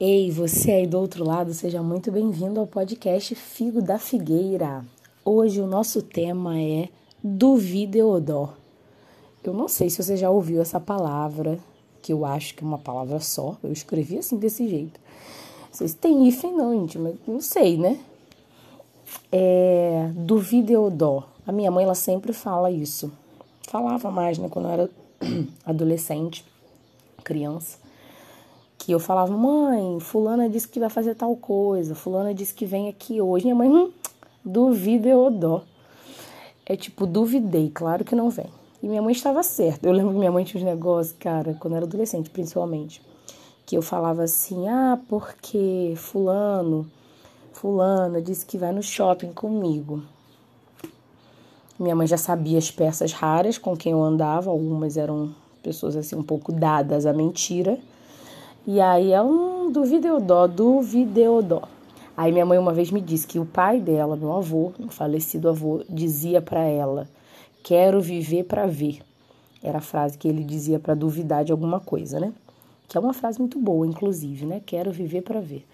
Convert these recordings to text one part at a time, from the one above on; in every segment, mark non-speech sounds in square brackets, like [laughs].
Ei, você aí do outro lado, seja muito bem-vindo ao podcast Figo da Figueira. Hoje o nosso tema é videodó. Eu não sei se você já ouviu essa palavra, que eu acho que é uma palavra só. Eu escrevi assim desse jeito. Não sei se tem hífen não, gente, mas não sei, né? É, videodó. A minha mãe, ela sempre fala isso. Falava mais, né, quando eu era [clears throat] adolescente, criança que eu falava, mãe, fulana disse que vai fazer tal coisa, fulana disse que vem aqui hoje. Minha mãe, hum, duvida eu dó. É tipo, duvidei, claro que não vem. E minha mãe estava certa. Eu lembro que minha mãe tinha uns negócios, cara, quando eu era adolescente, principalmente, que eu falava assim, ah, porque fulano, fulana disse que vai no shopping comigo. Minha mãe já sabia as peças raras com quem eu andava, algumas eram pessoas assim um pouco dadas à mentira e aí é um do videodó, do videodó. Aí minha mãe uma vez me disse que o pai dela, meu avô, um falecido avô, dizia para ela: "Quero viver para ver". Era a frase que ele dizia para duvidar de alguma coisa, né? Que é uma frase muito boa, inclusive, né? Quero viver para ver.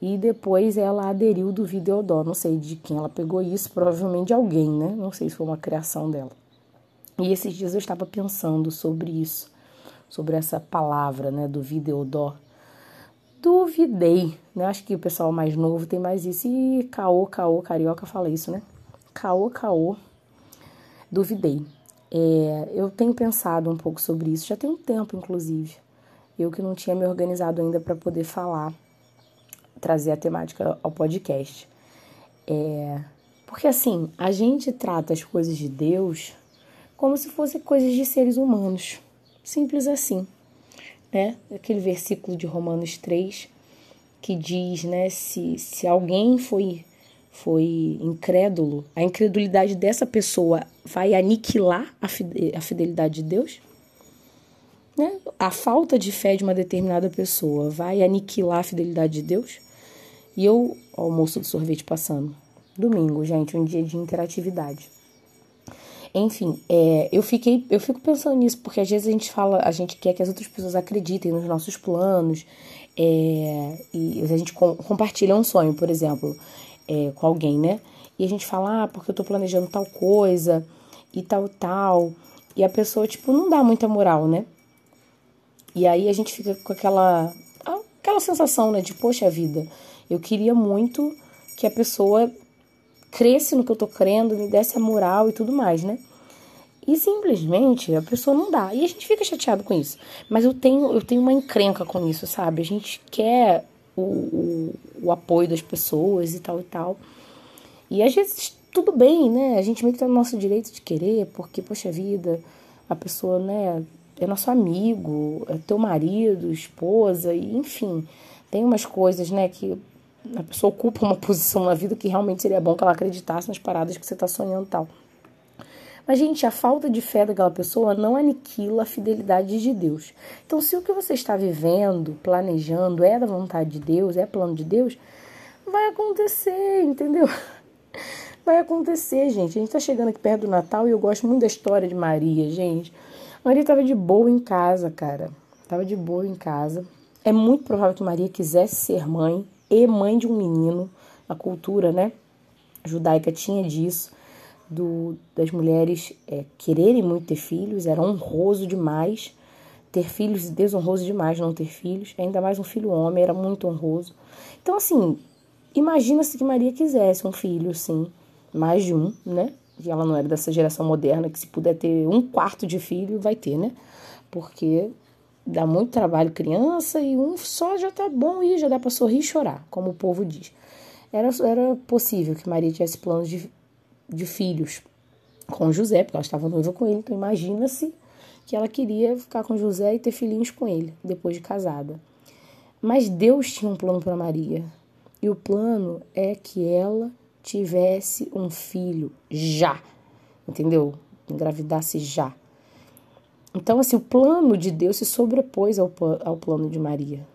E depois ela aderiu do videodó, não sei de quem ela pegou isso, provavelmente de alguém, né? Não sei se foi uma criação dela. E esses dias eu estava pensando sobre isso sobre essa palavra, né, do videodó. Duvidei, né? Acho que o pessoal mais novo tem mais isso. E caô, caô, carioca fala isso, né? Caô, caô. Duvidei. É, eu tenho pensado um pouco sobre isso, já tem um tempo, inclusive. Eu que não tinha me organizado ainda para poder falar, trazer a temática ao podcast. É, porque assim, a gente trata as coisas de Deus como se fossem coisas de seres humanos. Simples assim, né? Aquele versículo de Romanos 3 que diz, né, se, se alguém foi foi incrédulo, a incredulidade dessa pessoa vai aniquilar a fidelidade de Deus? Né? A falta de fé de uma determinada pessoa vai aniquilar a fidelidade de Deus? E eu, ó, o do sorvete passando. Domingo, gente, um dia de interatividade. Enfim, é, eu fiquei, eu fico pensando nisso, porque às vezes a gente fala, a gente quer que as outras pessoas acreditem nos nossos planos, é, e a gente com, compartilha um sonho, por exemplo, é, com alguém, né? E a gente fala, ah, porque eu tô planejando tal coisa e tal, tal. E a pessoa, tipo, não dá muita moral, né? E aí a gente fica com aquela, aquela sensação, né, de, poxa vida, eu queria muito que a pessoa cresce no que eu tô crendo, me desse a moral e tudo mais, né? E simplesmente a pessoa não dá. E a gente fica chateado com isso. Mas eu tenho, eu tenho uma encrenca com isso, sabe? A gente quer o, o, o apoio das pessoas e tal e tal. E às vezes tudo bem, né? A gente meio que tá no nosso direito de querer, porque, poxa vida, a pessoa, né, é nosso amigo, é teu marido, esposa, e enfim. Tem umas coisas, né, que a pessoa ocupa uma posição na vida que realmente seria bom que ela acreditasse nas paradas que você está sonhando tal. Mas, gente, a falta de fé daquela pessoa não aniquila a fidelidade de Deus. Então, se o que você está vivendo, planejando, é da vontade de Deus, é plano de Deus, vai acontecer, entendeu? [laughs] Vai acontecer, gente. A gente está chegando aqui perto do Natal e eu gosto muito da história de Maria, gente. Maria estava de boa em casa, cara. Tava de boa em casa. É muito provável que Maria quisesse ser mãe, e mãe de um menino. A cultura, né, judaica tinha disso, do, das mulheres é, quererem muito ter filhos, era honroso demais ter filhos desonroso demais não ter filhos, ainda mais um filho homem, era muito honroso. Então, assim, imagina-se que Maria quisesse um filho, sim, mais de um, né? E ela não era dessa geração moderna que se puder ter um quarto de filho, vai ter, né? Porque dá muito trabalho criança e um só já tá bom e já dá para sorrir e chorar, como o povo diz. Era, era possível que Maria tivesse planos de, de filhos com José, porque ela estava noiva com ele, então imagina-se que ela queria ficar com José e ter filhinhos com ele, depois de casada. Mas Deus tinha um plano para Maria, e o plano é que ela tivesse um filho já, entendeu? Engravidasse já. Então, assim, o plano de Deus se sobrepôs ao, ao plano de Maria,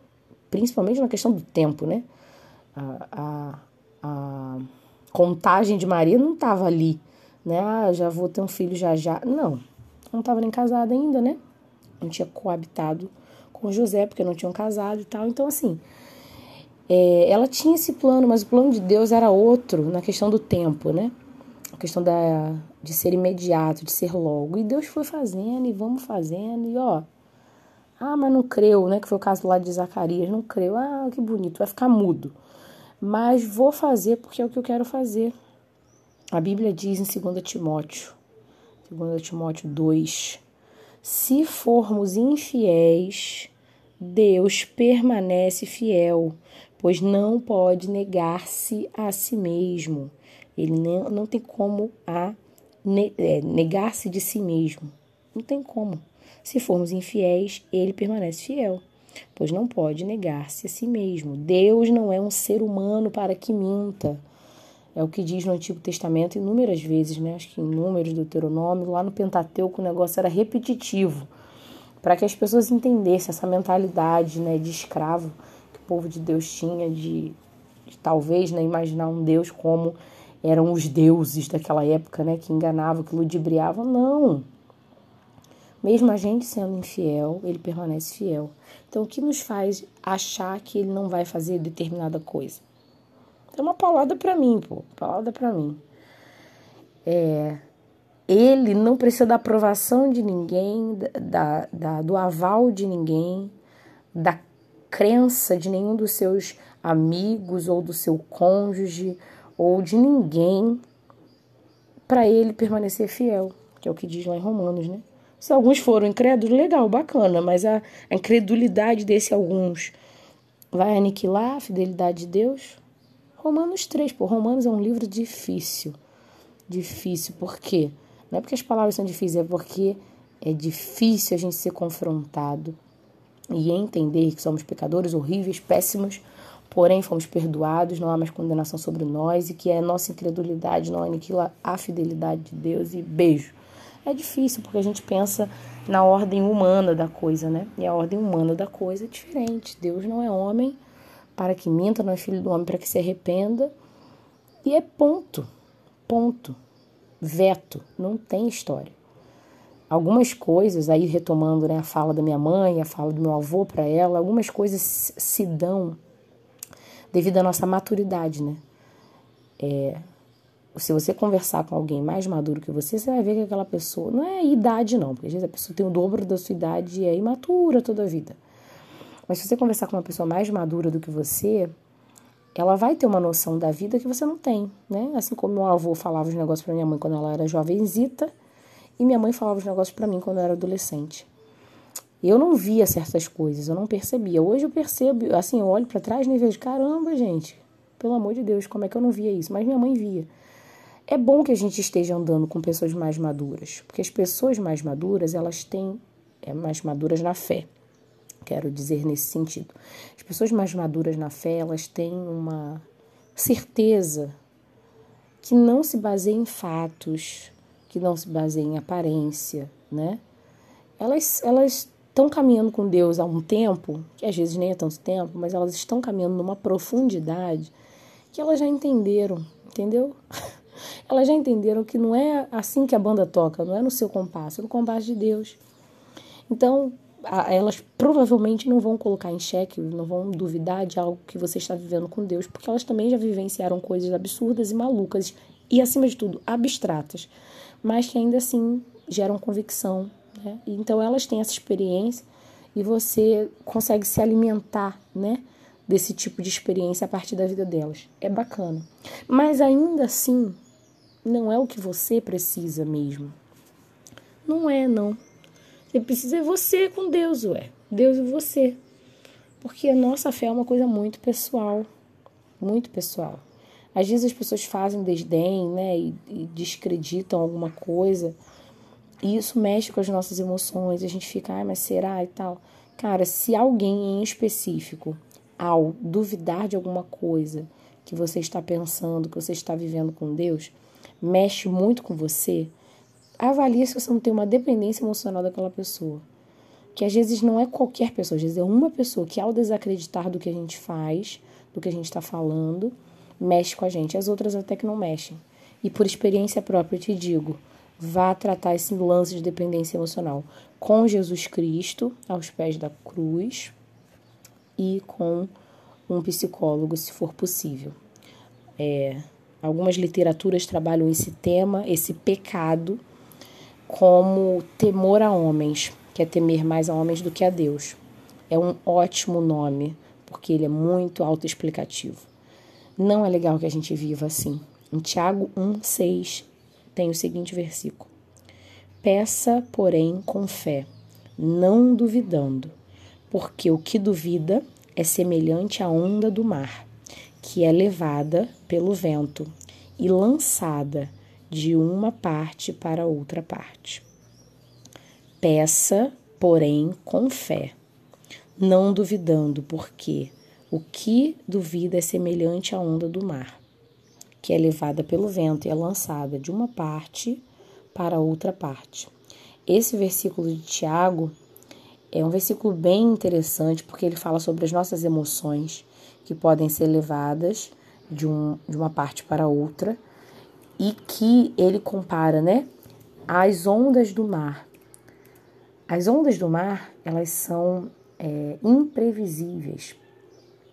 principalmente na questão do tempo, né? A, a, a contagem de Maria não estava ali, né? Ah, já vou ter um filho já já. Não, não estava nem casada ainda, né? Não tinha coabitado com José, porque não tinham casado e tal. Então, assim, é, ela tinha esse plano, mas o plano de Deus era outro na questão do tempo, né? A questão da, de ser imediato, de ser logo. E Deus foi fazendo e vamos fazendo, e ó. Ah, mas não creu, né? Que foi o caso lá de Zacarias, não creu. Ah, que bonito, vai ficar mudo. Mas vou fazer porque é o que eu quero fazer. A Bíblia diz em 2 Timóteo, 2 Timóteo 2, se formos infiéis, Deus permanece fiel, pois não pode negar-se a si mesmo. Ele não, não tem como a negar-se de si mesmo. Não tem como. Se formos infiéis, ele permanece fiel, pois não pode negar-se a si mesmo. Deus não é um ser humano para que minta. É o que diz no Antigo Testamento inúmeras vezes, né? Acho que em Números, Deuteronômio, lá no Pentateuco o negócio era repetitivo, para que as pessoas entendessem essa mentalidade, né, de escravo o povo de Deus tinha de, de talvez né, imaginar um Deus como eram os deuses daquela época, né, que enganavam, que ludibriavam. Não. Mesmo a gente sendo infiel, ele permanece fiel. Então, o que nos faz achar que ele não vai fazer determinada coisa? É uma palavra para mim, pô. Palavra para mim. É, ele não precisa da aprovação de ninguém, da, da, do aval de ninguém, da crença de nenhum dos seus amigos ou do seu cônjuge ou de ninguém para ele permanecer fiel, que é o que diz lá em Romanos, né? Se alguns foram incrédulos, legal, bacana, mas a, a incredulidade desse alguns vai aniquilar a fidelidade de Deus? Romanos 3, pô, Romanos é um livro difícil. Difícil, por quê? Não é porque as palavras são difíceis, é porque é difícil a gente ser confrontado e entender que somos pecadores horríveis, péssimos, porém fomos perdoados, não há mais condenação sobre nós e que a nossa incredulidade não aniquila a fidelidade de Deus e beijo. É difícil porque a gente pensa na ordem humana da coisa, né? E a ordem humana da coisa é diferente. Deus não é homem para que minta, não é filho do homem para que se arrependa. E é ponto. Ponto. Veto. Não tem história algumas coisas, aí retomando né, a fala da minha mãe, a fala do meu avô para ela, algumas coisas se dão devido à nossa maturidade, né? É, se você conversar com alguém mais maduro que você, você vai ver que aquela pessoa não é idade não, porque às vezes a pessoa tem o dobro da sua idade e é imatura toda a vida. Mas se você conversar com uma pessoa mais madura do que você, ela vai ter uma noção da vida que você não tem, né? Assim como meu avô falava os negócios para minha mãe quando ela era jovenzita, e minha mãe falava os negócios para mim quando eu era adolescente. Eu não via certas coisas, eu não percebia. Hoje eu percebo, assim, eu olho para trás e vejo, caramba, gente, pelo amor de Deus, como é que eu não via isso? Mas minha mãe via. É bom que a gente esteja andando com pessoas mais maduras, porque as pessoas mais maduras, elas têm, é, mais maduras na fé, quero dizer nesse sentido. As pessoas mais maduras na fé, elas têm uma certeza que não se baseia em fatos, que não se baseia em aparência, né? Elas elas estão caminhando com Deus há um tempo, que às vezes nem é tanto tempo, mas elas estão caminhando numa profundidade que elas já entenderam, entendeu? [laughs] elas já entenderam que não é assim que a banda toca, não é no seu compasso, é no compasso de Deus. Então, elas provavelmente não vão colocar em xeque, não vão duvidar de algo que você está vivendo com Deus, porque elas também já vivenciaram coisas absurdas e malucas e, acima de tudo, abstratas mas que ainda assim geram convicção. Né? Então elas têm essa experiência e você consegue se alimentar, né? Desse tipo de experiência a partir da vida delas. É bacana. Mas ainda assim, não é o que você precisa mesmo. Não é, não. Você precisa é você com Deus, ué. Deus e você. Porque a nossa fé é uma coisa muito pessoal. Muito pessoal. Às vezes as pessoas fazem desdém, né, e, e descreditam alguma coisa, e isso mexe com as nossas emoções, a gente fica, ai, mas será e tal. Cara, se alguém em específico, ao duvidar de alguma coisa que você está pensando, que você está vivendo com Deus, mexe muito com você, avalie se você não tem uma dependência emocional daquela pessoa. Que às vezes não é qualquer pessoa, às vezes é uma pessoa que, ao desacreditar do que a gente faz, do que a gente está falando, mexe com a gente. As outras até que não mexem. E por experiência própria eu te digo, vá tratar esse lance de dependência emocional com Jesus Cristo aos pés da cruz e com um psicólogo, se for possível. É, algumas literaturas trabalham esse tema, esse pecado, como temor a homens, que é temer mais a homens do que a Deus. É um ótimo nome, porque ele é muito autoexplicativo. Não é legal que a gente viva assim. Em Tiago 1,6 tem o seguinte versículo: Peça, porém, com fé, não duvidando, porque o que duvida é semelhante à onda do mar, que é levada pelo vento e lançada de uma parte para outra parte. Peça, porém, com fé, não duvidando, porque o que duvida é semelhante à onda do mar, que é levada pelo vento e é lançada de uma parte para outra parte. Esse versículo de Tiago é um versículo bem interessante porque ele fala sobre as nossas emoções que podem ser levadas de, um, de uma parte para outra e que ele compara, né, as ondas do mar. As ondas do mar, elas são é, imprevisíveis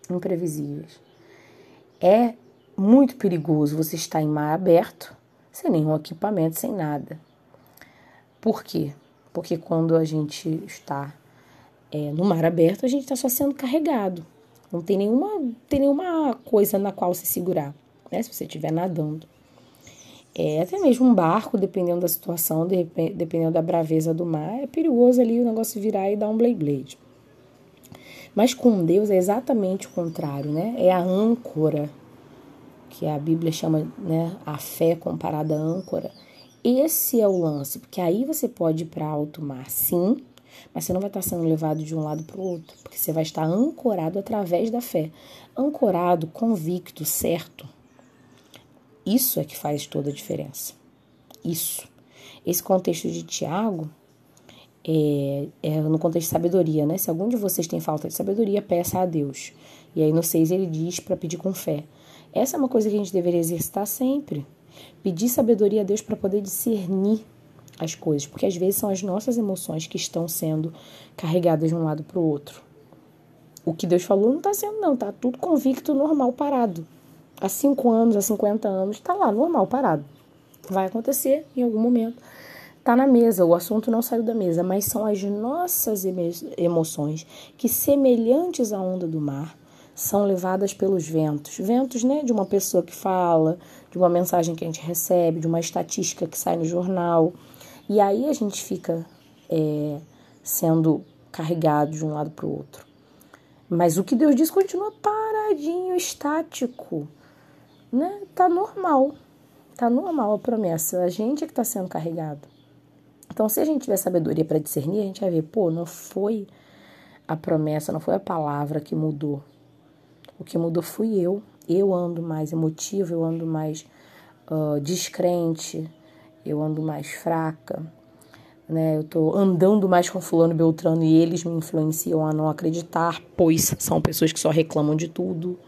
imprevisíveis. É muito perigoso você estar em mar aberto, sem nenhum equipamento, sem nada. Por quê? Porque quando a gente está é, no mar aberto, a gente está só sendo carregado. Não tem nenhuma, tem nenhuma coisa na qual se segurar, né? Se você estiver nadando. É, até mesmo um barco, dependendo da situação, dependendo da braveza do mar, é perigoso ali o negócio virar e dar um blade blade. Mas com Deus é exatamente o contrário, né? É a âncora, que a Bíblia chama, né, a fé comparada à âncora. Esse é o lance, porque aí você pode ir para alto mar, sim, mas você não vai estar sendo levado de um lado para o outro, porque você vai estar ancorado através da fé. Ancorado, convicto, certo. Isso é que faz toda a diferença. Isso. Esse contexto de Tiago é, é, no contexto de sabedoria, né? Se algum de vocês tem falta de sabedoria, peça a Deus. E aí no 6 ele diz para pedir com fé. Essa é uma coisa que a gente deveria exercitar sempre. Pedir sabedoria a Deus para poder discernir as coisas, porque às vezes são as nossas emoções que estão sendo carregadas de um lado para o outro. O que Deus falou não está sendo, não, tá tudo convicto, normal, parado. Há 5 anos, há 50 anos, está lá, normal, parado. Vai acontecer em algum momento está na mesa, o assunto não saiu da mesa, mas são as nossas emoções que, semelhantes à onda do mar, são levadas pelos ventos. Ventos, né, de uma pessoa que fala, de uma mensagem que a gente recebe, de uma estatística que sai no jornal. E aí a gente fica é, sendo carregado de um lado para o outro. Mas o que Deus diz continua paradinho, estático. Né? Tá normal. Tá normal a promessa. A gente é que está sendo carregado. Então, se a gente tiver sabedoria para discernir, a gente vai ver, pô, não foi a promessa, não foi a palavra que mudou. O que mudou fui eu. Eu ando mais emotivo, eu ando mais uh, descrente, eu ando mais fraca, né? Eu tô andando mais com fulano Beltrano e eles me influenciam a não acreditar, pois são pessoas que só reclamam de tudo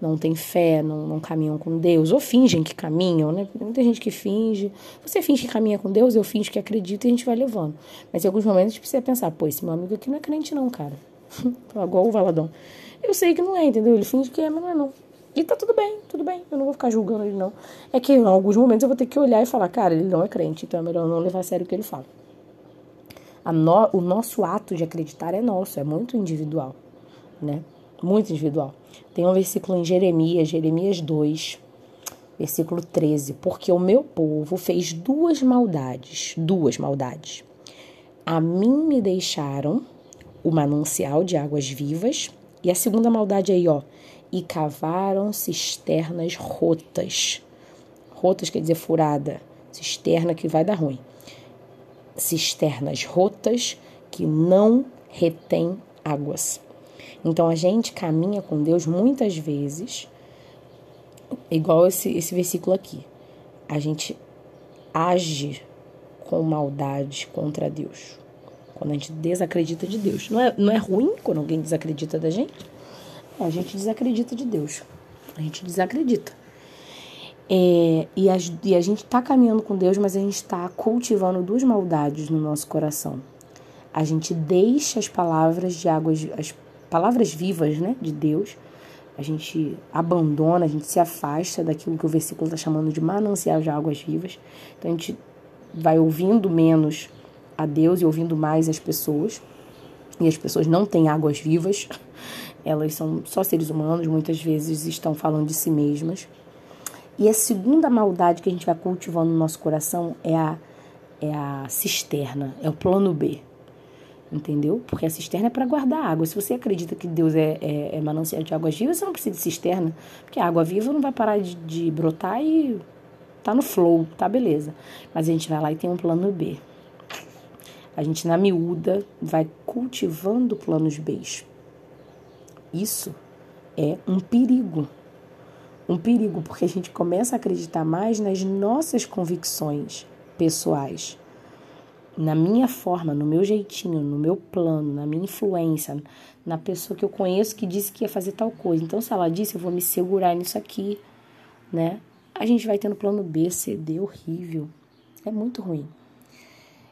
não têm fé, não, não caminham com Deus, ou fingem que caminham, né? Muita gente que finge. Você finge que caminha com Deus, eu finge que acredito e a gente vai levando. Mas em alguns momentos a gente precisa pensar, pô, esse meu amigo aqui não é crente, não, cara. [laughs] Igual o Valadão. Eu sei que não é, entendeu? Ele finge que é, mas não é, não. E tá tudo bem, tudo bem. Eu não vou ficar julgando ele, não. É que em alguns momentos eu vou ter que olhar e falar, cara, ele não é crente, então é melhor não levar a sério o que ele fala. No, o nosso ato de acreditar é nosso, é muito individual, né? Muito individual. Tem um versículo em Jeremias, Jeremias 2, versículo 13. Porque o meu povo fez duas maldades, duas maldades. A mim me deixaram o manancial de águas vivas, e a segunda maldade aí, ó, e cavaram cisternas rotas. Rotas quer dizer furada, cisterna que vai dar ruim. Cisternas rotas que não retém águas. Então a gente caminha com Deus muitas vezes, igual esse, esse versículo aqui. A gente age com maldade contra Deus. Quando a gente desacredita de Deus. Não é, não é ruim quando alguém desacredita da gente? a gente desacredita de Deus. A gente desacredita. É, e, a, e a gente está caminhando com Deus, mas a gente está cultivando duas maldades no nosso coração. A gente deixa as palavras de águas, as palavras vivas né, de Deus, a gente abandona, a gente se afasta daquilo que o versículo está chamando de manancial de águas vivas. Então a gente vai ouvindo menos a Deus e ouvindo mais as pessoas. E as pessoas não têm águas vivas, [laughs] elas são só seres humanos, muitas vezes estão falando de si mesmas. E a segunda maldade que a gente vai cultivando no nosso coração é a, é a cisterna, é o plano B. Entendeu? Porque a cisterna é para guardar água. Se você acredita que Deus é, é, é manancial de águas vivas, você não precisa de cisterna. Porque a água viva não vai parar de, de brotar e tá no flow, tá beleza. Mas a gente vai lá e tem um plano B. A gente, na miúda, vai cultivando planos B. Isso é um perigo um perigo, porque a gente começa a acreditar mais nas nossas convicções pessoais, na minha forma, no meu jeitinho, no meu plano, na minha influência, na pessoa que eu conheço que disse que ia fazer tal coisa. Então, se ela disse, eu vou me segurar nisso aqui, né? A gente vai tendo plano B, C, D, horrível. É muito ruim.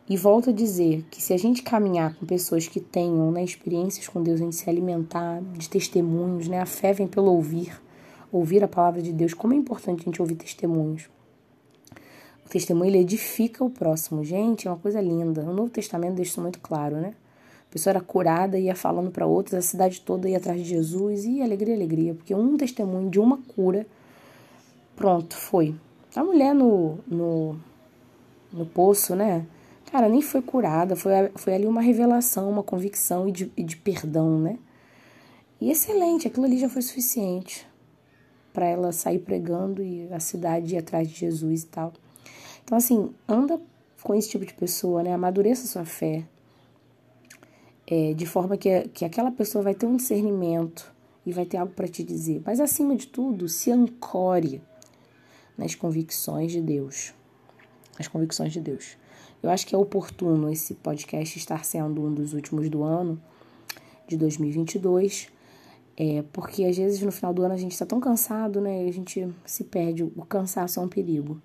E volto a dizer que se a gente caminhar com pessoas que tenham né, experiências com Deus, a gente se alimentar de testemunhos, né? A fé vem pelo ouvir ouvir a palavra de Deus, como é importante a gente ouvir testemunhos. O testemunho ele edifica o próximo. Gente, é uma coisa linda. O Novo Testamento deixa isso muito claro, né? A pessoa era curada, ia falando para outros, a cidade toda ia atrás de Jesus e alegria, alegria, porque um testemunho de uma cura, pronto, foi. A mulher no, no, no poço, né? Cara, nem foi curada, foi, foi ali uma revelação, uma convicção e de, e de perdão, né? E excelente, aquilo ali já foi suficiente para ela sair pregando e a cidade ir atrás de Jesus e tal. Então, assim, anda com esse tipo de pessoa, né? Amadureça sua fé. É, de forma que, que aquela pessoa vai ter um discernimento e vai ter algo para te dizer. Mas, acima de tudo, se ancore nas convicções de Deus. As convicções de Deus. Eu acho que é oportuno esse podcast estar sendo um dos últimos do ano, de 2022 é, porque às vezes no final do ano a gente está tão cansado, né? E a gente se perde. O cansaço é um perigo.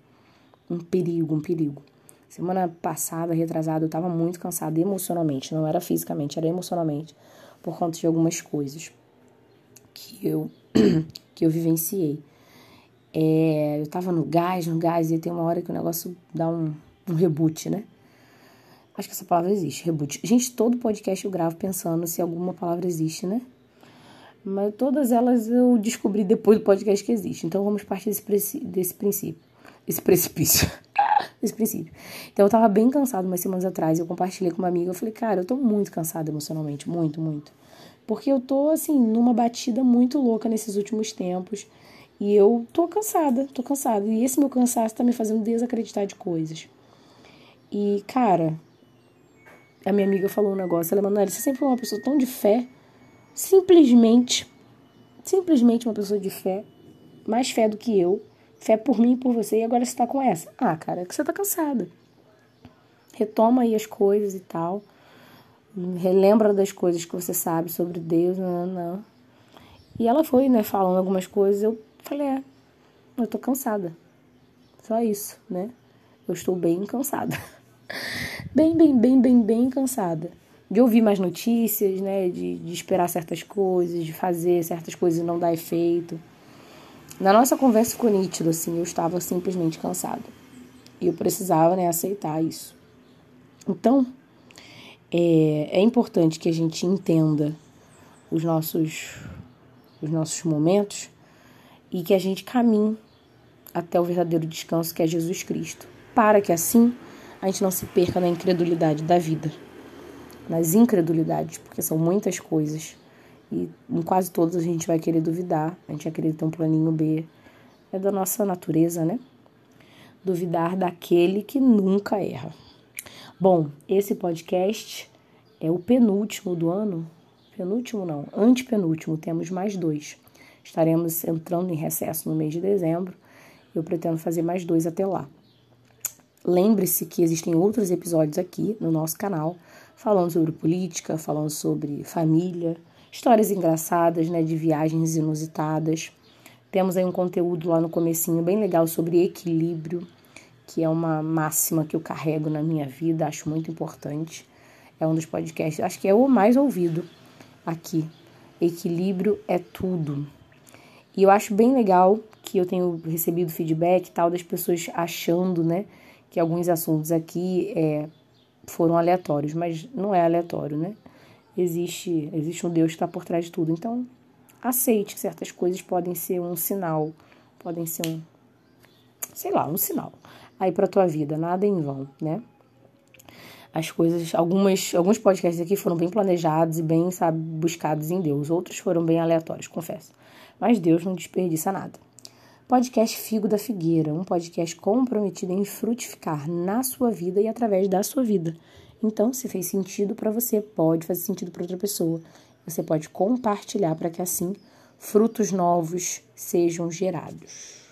Um perigo, um perigo. Semana passada, retrasada, eu estava muito cansada emocionalmente. Não era fisicamente, era emocionalmente. Por conta de algumas coisas que eu, [clears throat] que eu vivenciei. É, eu tava no gás, no gás, e tem uma hora que o negócio dá um, um reboot, né? Acho que essa palavra existe, reboot. Gente, todo podcast eu gravo pensando se alguma palavra existe, né? Mas todas elas eu descobri depois do podcast que existe. Então vamos partir desse, desse princípio. Esse precipício. [laughs] Esse princípio. Então eu tava bem cansado umas semanas atrás. Eu compartilhei com uma amiga. Eu falei, cara, eu tô muito cansada emocionalmente. Muito, muito. Porque eu tô, assim, numa batida muito louca nesses últimos tempos. E eu tô cansada, tô cansada. E esse meu cansaço tá me fazendo desacreditar de coisas. E, cara, a minha amiga falou um negócio. Ela, Manoel, você sempre foi uma pessoa tão de fé simplesmente, simplesmente uma pessoa de fé, mais fé do que eu, fé por mim e por você, e agora você tá com essa. Ah, cara, é que você tá cansada. Retoma aí as coisas e tal. Relembra das coisas que você sabe sobre Deus, não, não. E ela foi, né, falando algumas coisas, eu falei, é, eu tô cansada. Só isso, né? Eu estou bem cansada. [laughs] Bem, bem, bem, bem, bem cansada de ouvir mais notícias, né? De, de esperar certas coisas, de fazer certas coisas e não dar efeito. Na nossa conversa ficou nítido, assim, eu estava simplesmente cansada. E eu precisava, né, aceitar isso. Então, é, é importante que a gente entenda os nossos, os nossos momentos e que a gente caminhe até o verdadeiro descanso que é Jesus Cristo, para que assim a gente não se perca na incredulidade da vida nas incredulidades, porque são muitas coisas. E em quase todas a gente vai querer duvidar, a gente vai querer ter um planinho B. É da nossa natureza, né? Duvidar daquele que nunca erra. Bom, esse podcast é o penúltimo do ano. Penúltimo não, antepenúltimo, temos mais dois. Estaremos entrando em recesso no mês de dezembro. Eu pretendo fazer mais dois até lá. Lembre-se que existem outros episódios aqui no nosso canal falando sobre política, falando sobre família, histórias engraçadas, né, de viagens inusitadas, Temos aí um conteúdo lá no comecinho bem legal sobre equilíbrio, que é uma máxima que eu carrego na minha vida, acho muito importante. É um dos podcasts, acho que é o mais ouvido aqui. Equilíbrio é tudo. E eu acho bem legal que eu tenho recebido feedback tal das pessoas achando, né, que alguns assuntos aqui é, foram aleatórios, mas não é aleatório, né? Existe, existe um Deus que está por trás de tudo. Então, aceite que certas coisas podem ser um sinal, podem ser um, sei lá, um sinal aí para tua vida, nada em vão, né? As coisas, algumas, alguns podcasts aqui foram bem planejados e bem, sabe, buscados em Deus. Outros foram bem aleatórios, confesso. Mas Deus não desperdiça nada. Podcast Figo da Figueira, um podcast comprometido em frutificar na sua vida e através da sua vida. Então, se fez sentido para você, pode fazer sentido para outra pessoa. Você pode compartilhar para que assim frutos novos sejam gerados.